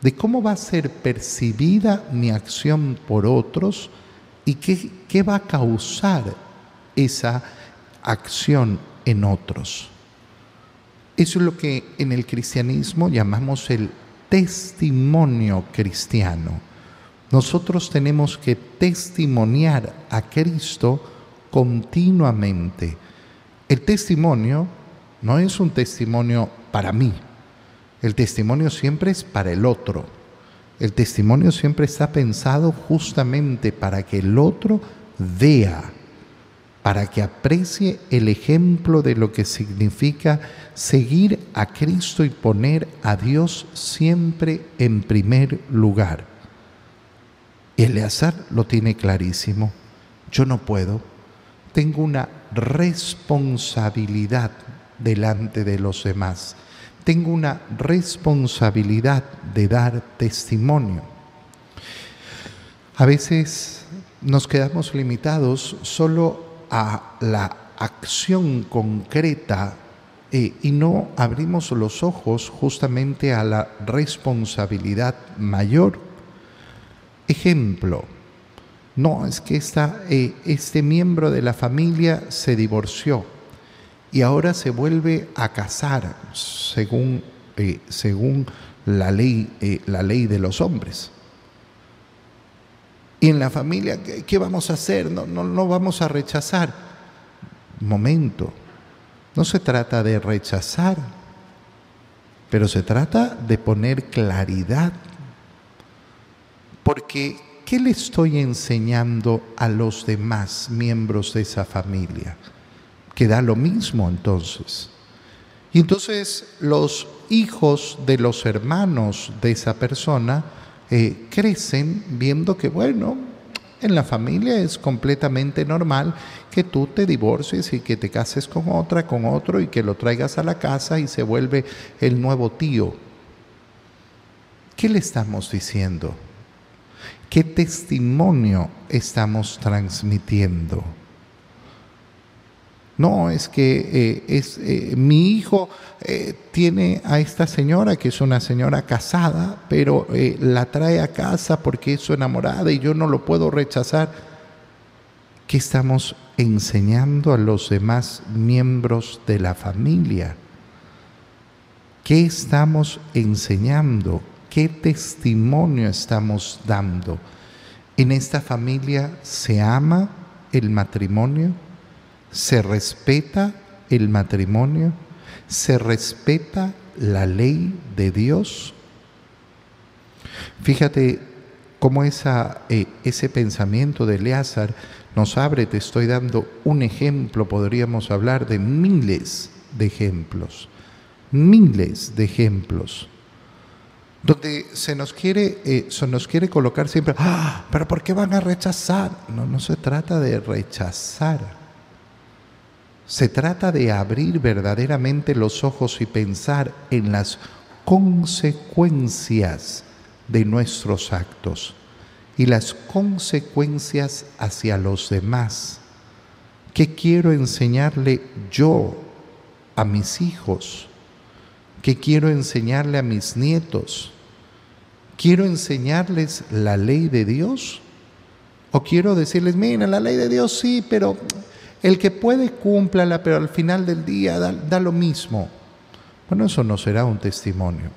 de cómo va a ser percibida mi acción por otros y qué, qué va a causar esa acción en otros. Eso es lo que en el cristianismo llamamos el testimonio cristiano. Nosotros tenemos que testimoniar a Cristo continuamente. El testimonio no es un testimonio para mí, el testimonio siempre es para el otro. El testimonio siempre está pensado justamente para que el otro vea, para que aprecie el ejemplo de lo que significa seguir a Cristo y poner a Dios siempre en primer lugar. Eleazar lo tiene clarísimo. Yo no puedo. Tengo una responsabilidad delante de los demás. Tengo una responsabilidad de dar testimonio. A veces nos quedamos limitados solo a la acción concreta eh, y no abrimos los ojos justamente a la responsabilidad mayor. Ejemplo, no, es que esta, eh, este miembro de la familia se divorció y ahora se vuelve a casar según, eh, según la, ley, la ley de los hombres. Y en la familia, ¿qué, vamos a hacer? No, no, no vamos a rechazar. Momento, no se trata de rechazar, pero se trata de poner claridad. Porque, ¿qué le estoy enseñando a los demás miembros de esa familia? Que da lo mismo entonces. Y entonces los hijos de los hermanos de esa persona eh, crecen viendo que, bueno, en la familia es completamente normal que tú te divorcies y que te cases con otra, con otro y que lo traigas a la casa y se vuelve el nuevo tío. ¿Qué le estamos diciendo? ¿Qué testimonio estamos transmitiendo? No, es que eh, es, eh, mi hijo eh, tiene a esta señora, que es una señora casada, pero la trae a casa porque es su enamorada y yo no lo puedo rechazar. ¿Qué estamos enseñando a los demás miembros de la familia? ¿Qué estamos enseñando? ¿Qué testimonio estamos dando? ¿En esta familia se ama el matrimonio? Se respeta el matrimonio, se respeta la ley de Dios. Fíjate cómo esa, eh, ese pensamiento de Eleazar nos abre, te estoy dando un ejemplo, podríamos hablar de miles de ejemplos, miles de ejemplos, donde se nos quiere, eh, se nos quiere colocar siempre, ah, pero ¿por qué van a rechazar? No, no se trata de rechazar se trata de abrir verdaderamente los ojos y pensar en las consecuencias de nuestros actos y las consecuencias hacia los demás. ¿Qué quiero enseñarle yo a mis hijos? ¿Qué quiero enseñarle a mis nietos? ¿Quiero enseñarles la ley de Dios? ¿O quiero decirles, mira, la ley de Dios sí, pero el que puede, cúmplala, pero al final del día da, da lo mismo. Bueno, eso no será un testimonio.